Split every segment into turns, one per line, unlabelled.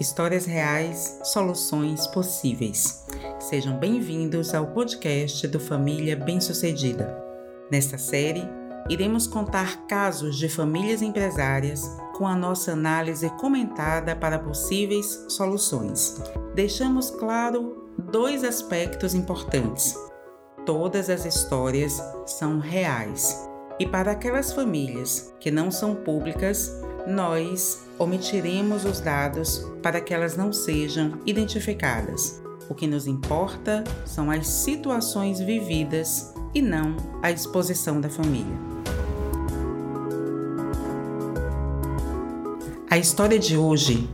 Histórias reais, soluções possíveis. Sejam bem-vindos ao podcast do Família Bem-Sucedida. Nesta série, iremos contar casos de famílias empresárias com a nossa análise comentada para possíveis soluções. Deixamos claro dois aspectos importantes. Todas as histórias são reais. E para aquelas famílias que não são públicas, nós omitiremos os dados para que elas não sejam identificadas. O que nos importa são as situações vividas e não a exposição da família. A história de hoje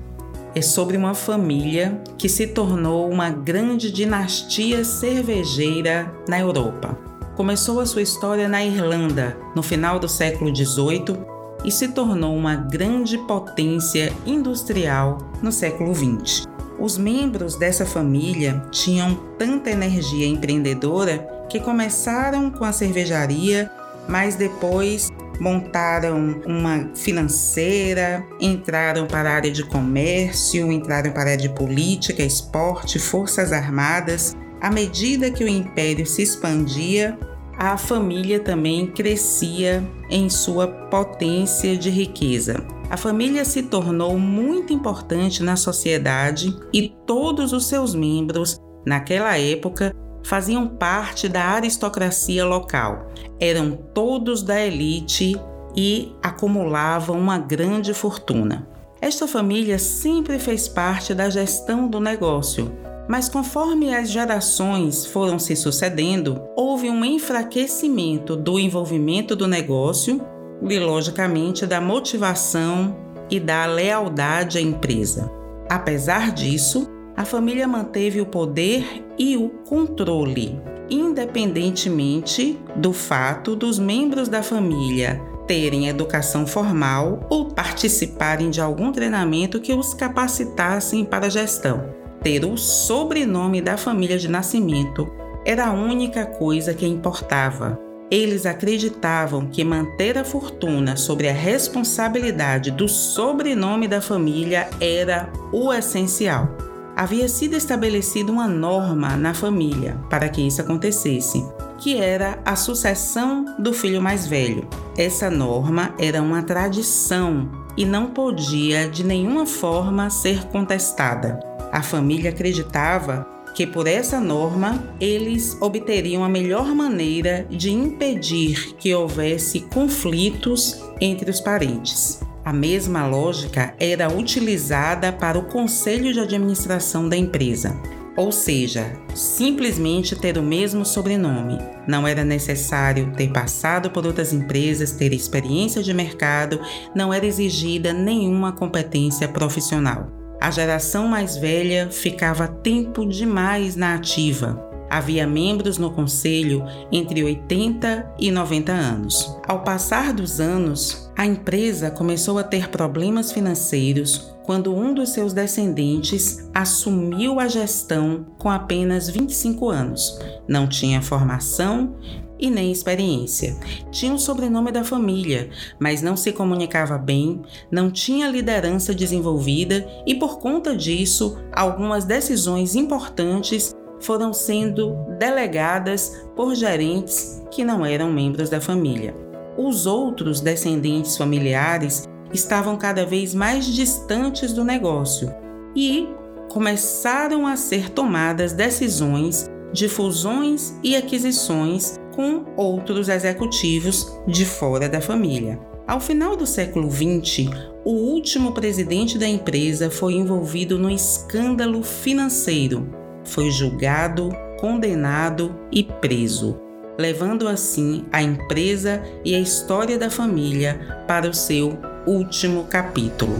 é sobre uma família que se tornou uma grande dinastia cervejeira na Europa. Começou a sua história na Irlanda, no final do século XVIII, e se tornou uma grande potência industrial no século XX. Os membros dessa família tinham tanta energia empreendedora que começaram com a cervejaria, mas depois montaram uma financeira, entraram para a área de comércio, entraram para a área de política, esporte, forças armadas. À medida que o império se expandia, a família também crescia em sua potência de riqueza. A família se tornou muito importante na sociedade e todos os seus membros, naquela época, faziam parte da aristocracia local. Eram todos da elite e acumulavam uma grande fortuna. Esta família sempre fez parte da gestão do negócio, mas conforme as gerações foram se sucedendo, houve um enfraquecimento do envolvimento do negócio e, logicamente, da motivação e da lealdade à empresa. Apesar disso, a família manteve o poder e o controle, independentemente do fato dos membros da família terem educação formal ou participarem de algum treinamento que os capacitassem para a gestão ter o sobrenome da família de nascimento era a única coisa que importava. Eles acreditavam que manter a fortuna sobre a responsabilidade do sobrenome da família era o essencial. Havia sido estabelecida uma norma na família para que isso acontecesse, que era a sucessão do filho mais velho. Essa norma era uma tradição e não podia de nenhuma forma ser contestada. A família acreditava que por essa norma eles obteriam a melhor maneira de impedir que houvesse conflitos entre os parentes. A mesma lógica era utilizada para o conselho de administração da empresa, ou seja, simplesmente ter o mesmo sobrenome. Não era necessário ter passado por outras empresas, ter experiência de mercado, não era exigida nenhuma competência profissional. A geração mais velha ficava tempo demais na ativa. Havia membros no conselho entre 80 e 90 anos. Ao passar dos anos, a empresa começou a ter problemas financeiros quando um dos seus descendentes assumiu a gestão com apenas 25 anos. Não tinha formação e nem experiência. Tinha o sobrenome da família, mas não se comunicava bem, não tinha liderança desenvolvida e, por conta disso, algumas decisões importantes foram sendo delegadas por gerentes que não eram membros da família. Os outros descendentes familiares estavam cada vez mais distantes do negócio e começaram a ser tomadas decisões de fusões e aquisições com outros executivos de fora da família. Ao final do século XX, o último presidente da empresa foi envolvido no escândalo financeiro. Foi julgado, condenado e preso, levando assim a empresa e a história da família para o seu último capítulo.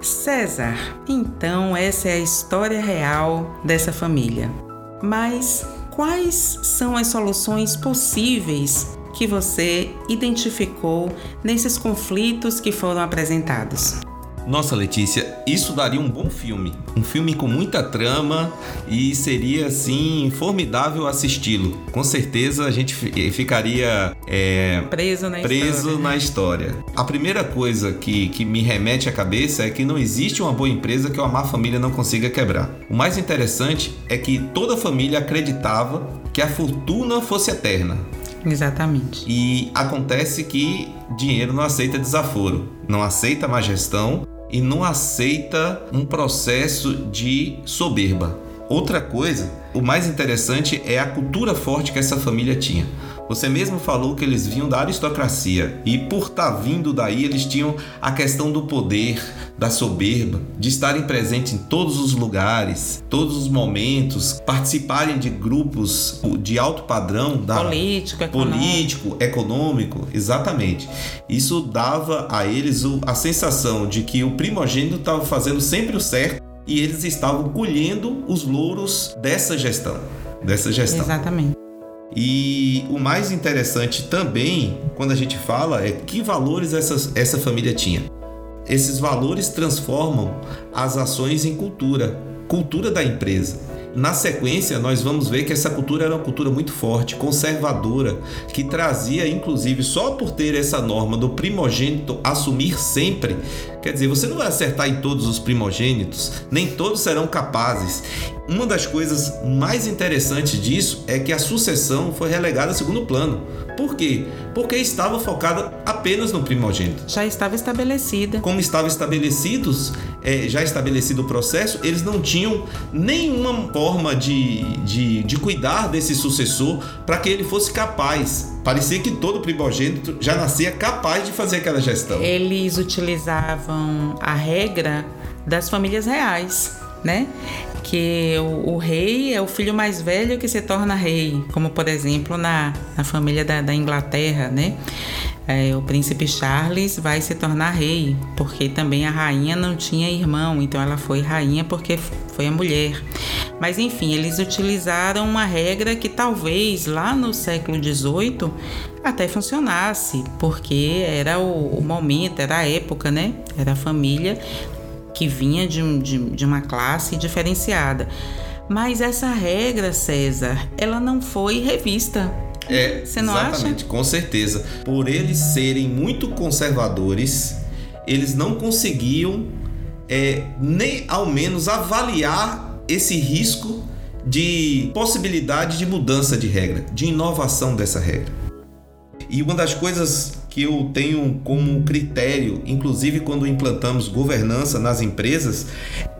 César. Então, essa é a história real dessa família. Mas quais são as soluções possíveis que você identificou nesses conflitos que foram apresentados?
Nossa, Letícia, isso daria um bom filme. Um filme com muita trama e seria, assim, formidável assisti-lo. Com certeza a gente ficaria é,
preso, na,
preso
história.
na história. A primeira coisa que, que me remete à cabeça é que não existe uma boa empresa que uma má família não consiga quebrar. O mais interessante é que toda a família acreditava que a fortuna fosse eterna.
Exatamente.
E acontece que dinheiro não aceita desaforo, não aceita má gestão e não aceita um processo de soberba. Outra coisa, o mais interessante é a cultura forte que essa família tinha. Você mesmo falou que eles vinham da aristocracia e por estar tá vindo daí eles tinham a questão do poder, da soberba, de estarem presentes em todos os lugares, todos os momentos, participarem de grupos de alto padrão da
político, econômico.
político, econômico, exatamente. Isso dava a eles a sensação de que o primogênito estava fazendo sempre o certo e eles estavam colhendo os louros dessa gestão, dessa gestão.
Exatamente.
E o mais interessante também, quando a gente fala, é que valores essa, essa família tinha. Esses valores transformam as ações em cultura, cultura da empresa. Na sequência, nós vamos ver que essa cultura era uma cultura muito forte, conservadora, que trazia, inclusive, só por ter essa norma do primogênito assumir sempre. Quer dizer, você não vai acertar em todos os primogênitos, nem todos serão capazes. Uma das coisas mais interessantes disso é que a sucessão foi relegada a segundo plano. Por quê? Porque estava focada apenas no primogênito.
Já estava estabelecida.
Como estavam estabelecidos, é, já estabelecido o processo, eles não tinham nenhuma forma de, de, de cuidar desse sucessor para que ele fosse capaz. Parecia que todo primogênito já nascia capaz de fazer aquela gestão.
Eles utilizavam a regra das famílias reais, né? que o, o, rei é o filho mais velho que se torna rei, como por exemplo na, na família da, da Inglaterra, né? É, o príncipe Charles vai se tornar rei, porque também a rainha não tinha irmão, então ela foi rainha porque foi a mulher. Mas enfim, eles utilizaram uma regra que talvez lá no século XVIII até funcionasse, porque era o, o momento, era a época, né? Era a família que vinha de, de, de uma classe diferenciada. Mas essa regra, César, ela não foi revista.
É, Você não exatamente, acha? com certeza. Por eles serem muito conservadores, eles não conseguiam é, nem ao menos avaliar esse risco de possibilidade de mudança de regra, de inovação dessa regra. E uma das coisas que eu tenho como critério, inclusive quando implantamos governança nas empresas,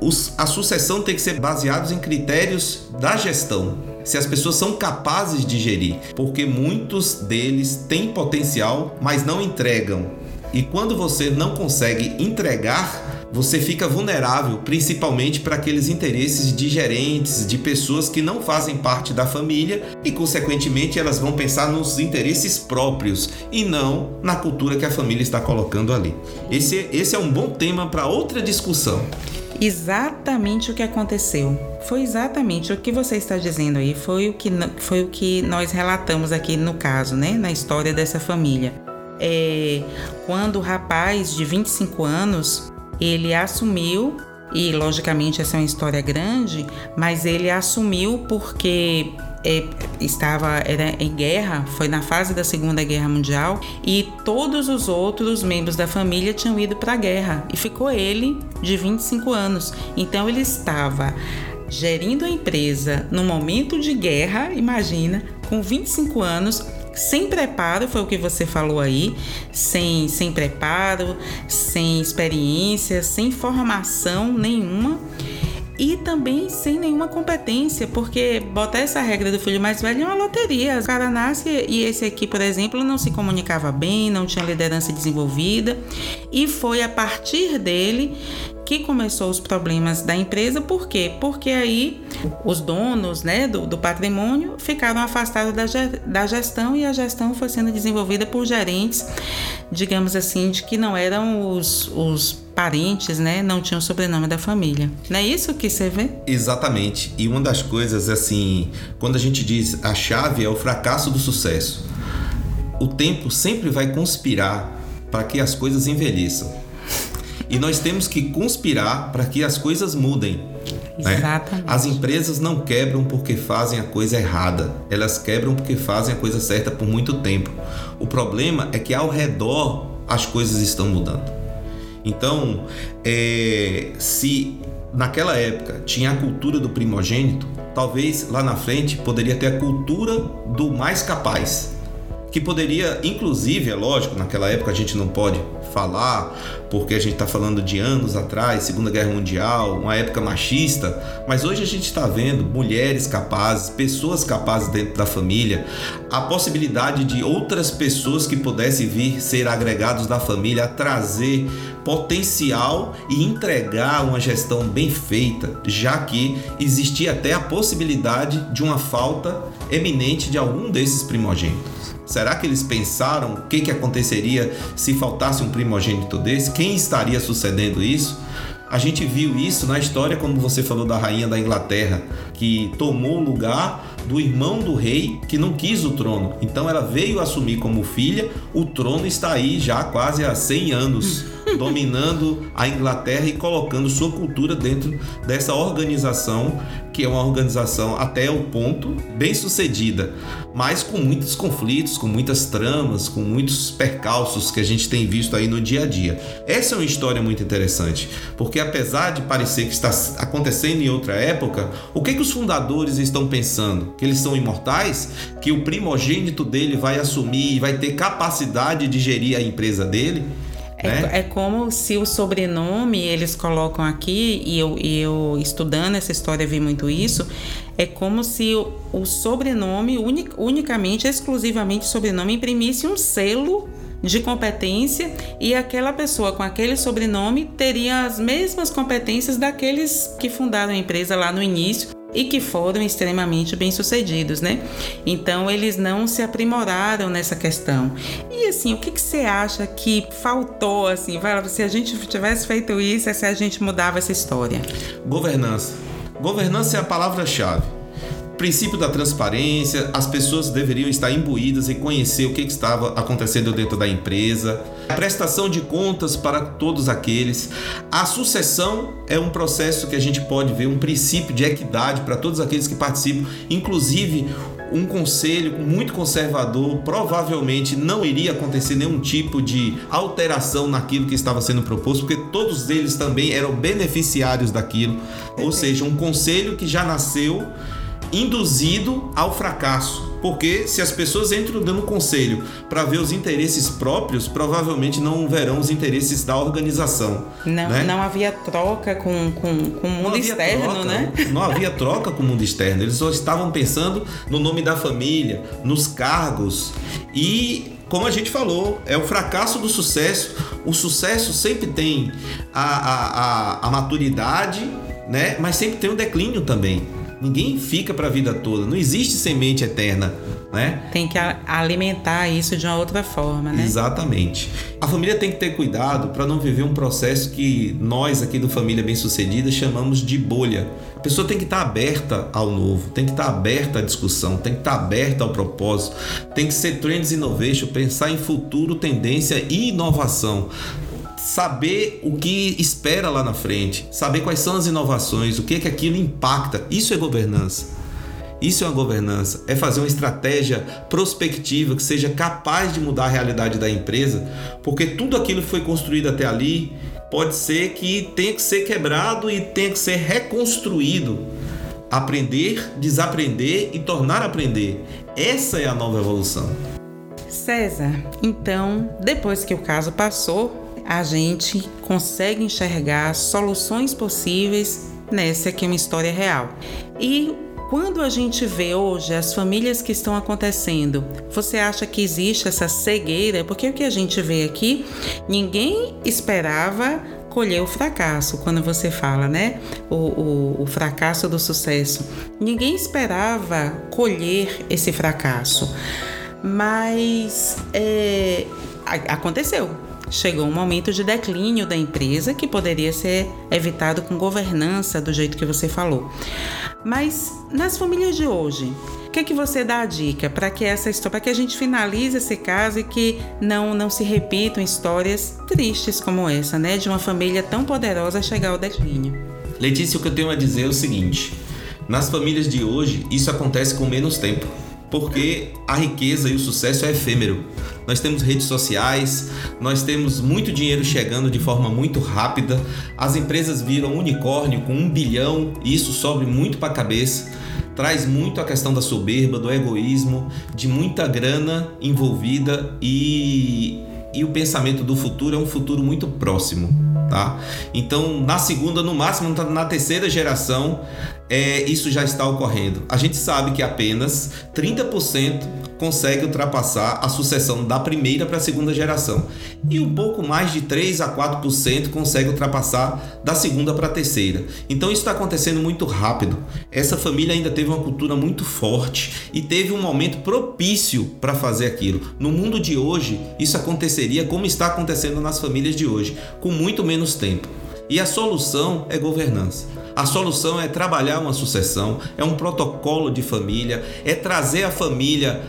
os, a sucessão tem que ser baseada em critérios da gestão. Se as pessoas são capazes de gerir, porque muitos deles têm potencial, mas não entregam. E quando você não consegue entregar, você fica vulnerável, principalmente para aqueles interesses de gerentes, de pessoas que não fazem parte da família e, consequentemente, elas vão pensar nos interesses próprios e não na cultura que a família está colocando ali. Esse, esse é um bom tema para outra discussão.
Exatamente o que aconteceu. Foi exatamente o que você está dizendo aí. Foi o que, foi o que nós relatamos aqui no caso, né? Na história dessa família. É, quando o rapaz de 25 anos ele assumiu e logicamente essa é uma história grande, mas ele assumiu porque é, estava era em guerra, foi na fase da Segunda Guerra Mundial e todos os outros membros da família tinham ido para a guerra e ficou ele de 25 anos. Então ele estava gerindo a empresa no momento de guerra, imagina, com 25 anos, sem preparo, foi o que você falou aí, sem, sem preparo, sem experiência, sem formação nenhuma e também sem nenhuma competência, porque botar essa regra do filho mais velho é uma loteria. O cara nasce e esse aqui, por exemplo, não se comunicava bem, não tinha liderança desenvolvida, e foi a partir dele que começou os problemas da empresa, por quê? Porque aí os donos né, do, do patrimônio ficaram afastados da, da gestão e a gestão foi sendo desenvolvida por gerentes, digamos assim, de que não eram os, os parentes, né, não tinham o sobrenome da família. Não é isso que você vê?
Exatamente. E uma das coisas, assim, quando a gente diz a chave é o fracasso do sucesso, o tempo sempre vai conspirar para que as coisas envelheçam. E nós temos que conspirar para que as coisas mudem. Né? As empresas não quebram porque fazem a coisa errada, elas quebram porque fazem a coisa certa por muito tempo. O problema é que ao redor as coisas estão mudando. Então, é, se naquela época tinha a cultura do primogênito, talvez lá na frente poderia ter a cultura do mais capaz, que poderia, inclusive, é lógico, naquela época a gente não pode falar, porque a gente está falando de anos atrás, Segunda Guerra Mundial, uma época machista, mas hoje a gente está vendo mulheres capazes, pessoas capazes dentro da família, a possibilidade de outras pessoas que pudessem vir ser agregados da família, trazer potencial e entregar uma gestão bem feita, já que existia até a possibilidade de uma falta eminente de algum desses primogênitos. Será que eles pensaram o que, que aconteceria se faltasse um primogênito desse? Quem estaria sucedendo isso? A gente viu isso na história, como você falou da rainha da Inglaterra, que tomou o lugar do irmão do rei que não quis o trono. Então ela veio assumir como filha, o trono está aí já quase há 100 anos, dominando a Inglaterra e colocando sua cultura dentro dessa organização, que é uma organização até o ponto bem sucedida, mas com muitos conflitos, com muitas tramas, com muitos percalços que a gente tem visto aí no dia a dia. Essa é uma história muito interessante, porque apesar de parecer que está acontecendo em outra época, o que, que os fundadores estão pensando? que eles são imortais, que o primogênito dele vai assumir e vai ter capacidade de gerir a empresa dele.
É, né? é, como se o sobrenome eles colocam aqui, e eu, e eu estudando essa história vi muito isso, é como se o, o sobrenome, unic, unicamente, exclusivamente o sobrenome, imprimisse um selo de competência e aquela pessoa com aquele sobrenome teria as mesmas competências daqueles que fundaram a empresa lá no início e que foram extremamente bem-sucedidos, né? Então eles não se aprimoraram nessa questão. E assim, o que, que você acha que faltou assim? Se a gente tivesse feito isso, é se a gente mudava essa história.
Governança. Governança é a palavra-chave princípio da transparência, as pessoas deveriam estar imbuídas e conhecer o que estava acontecendo dentro da empresa, a prestação de contas para todos aqueles. A sucessão é um processo que a gente pode ver, um princípio de equidade para todos aqueles que participam, inclusive um conselho muito conservador, provavelmente não iria acontecer nenhum tipo de alteração naquilo que estava sendo proposto, porque todos eles também eram beneficiários daquilo. Ou seja, um conselho que já nasceu induzido ao fracasso. Porque se as pessoas entram dando conselho para ver os interesses próprios, provavelmente não verão os interesses da organização.
Não,
né?
não havia troca com, com, com o mundo externo,
troca,
né?
Não havia troca com o mundo externo. Eles só estavam pensando no nome da família, nos cargos. E como a gente falou, é o fracasso do sucesso. O sucesso sempre tem a, a, a, a maturidade, né? mas sempre tem o declínio também. Ninguém fica para a vida toda. Não existe semente eterna, né?
Tem que alimentar isso de uma outra forma, né?
Exatamente. A família tem que ter cuidado para não viver um processo que nós aqui do Família Bem Sucedida chamamos de bolha. A pessoa tem que estar tá aberta ao novo, tem que estar tá aberta à discussão, tem que estar tá aberta ao propósito, tem que ser trends innovation, pensar em futuro, tendência e inovação saber o que espera lá na frente, saber quais são as inovações, o que é que aquilo impacta. Isso é governança. Isso é uma governança, é fazer uma estratégia prospectiva que seja capaz de mudar a realidade da empresa, porque tudo aquilo que foi construído até ali pode ser que tenha que ser quebrado e tenha que ser reconstruído. Aprender, desaprender e tornar a aprender. Essa é a nova evolução.
César, então, depois que o caso passou, a gente consegue enxergar soluções possíveis nessa aqui é uma história real. E quando a gente vê hoje as famílias que estão acontecendo, você acha que existe essa cegueira? Porque o que a gente vê aqui, ninguém esperava colher o fracasso, quando você fala, né? O, o, o fracasso do sucesso. Ninguém esperava colher esse fracasso. Mas é, aconteceu chegou um momento de declínio da empresa que poderia ser evitado com governança do jeito que você falou. Mas nas famílias de hoje, o que, é que você dá a dica para que essa história, para que a gente finalize esse caso e que não não se repitam histórias tristes como essa, né, de uma família tão poderosa chegar ao declínio?
Letícia, o que eu tenho a dizer é o seguinte: nas famílias de hoje, isso acontece com menos tempo porque a riqueza e o sucesso é efêmero. Nós temos redes sociais, nós temos muito dinheiro chegando de forma muito rápida, as empresas viram unicórnio com um bilhão e isso sobe muito para a cabeça. Traz muito a questão da soberba, do egoísmo, de muita grana envolvida e, e o pensamento do futuro é um futuro muito próximo. Tá? Então, na segunda, no máximo na terceira geração, é, isso já está ocorrendo. A gente sabe que apenas 30% consegue ultrapassar a sucessão da primeira para a segunda geração. E um pouco mais de 3 a 4% consegue ultrapassar da segunda para a terceira. Então isso está acontecendo muito rápido. Essa família ainda teve uma cultura muito forte e teve um momento propício para fazer aquilo. No mundo de hoje, isso aconteceria como está acontecendo nas famílias de hoje, com muito menos tempo. E a solução é governança. A solução é trabalhar uma sucessão, é um protocolo de família, é trazer a família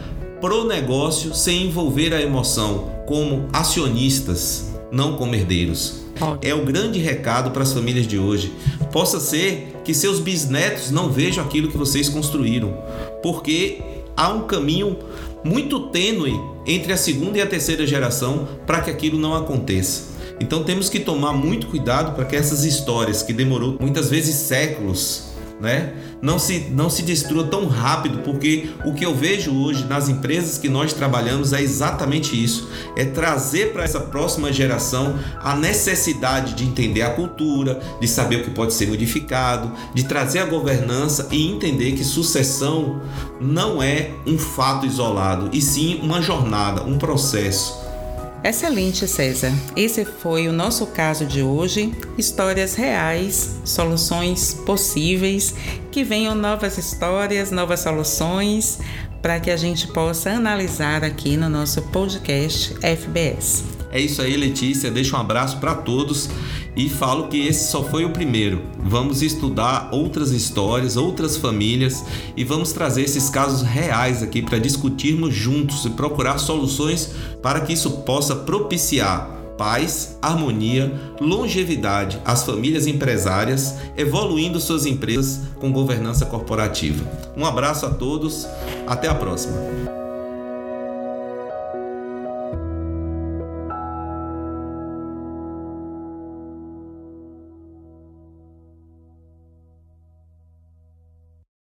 pro negócio sem envolver a emoção, como acionistas, não como herdeiros. É o grande recado para as famílias de hoje. Possa ser que seus bisnetos não vejam aquilo que vocês construíram, porque há um caminho muito tênue entre a segunda e a terceira geração para que aquilo não aconteça. Então temos que tomar muito cuidado para que essas histórias que demorou muitas vezes séculos, né, não se não se destrua tão rápido, porque o que eu vejo hoje nas empresas que nós trabalhamos é exatamente isso, é trazer para essa próxima geração a necessidade de entender a cultura, de saber o que pode ser modificado, de trazer a governança e entender que sucessão não é um fato isolado, e sim uma jornada, um processo
Excelente, César. Esse foi o nosso caso de hoje. Histórias reais, soluções possíveis, que venham novas histórias, novas soluções, para que a gente possa analisar aqui no nosso podcast FBS.
É isso aí, Letícia. Deixa um abraço para todos e falo que esse só foi o primeiro. Vamos estudar outras histórias, outras famílias e vamos trazer esses casos reais aqui para discutirmos juntos e procurar soluções para que isso possa propiciar paz, harmonia, longevidade às famílias empresárias, evoluindo suas empresas com governança corporativa. Um abraço a todos, até a próxima.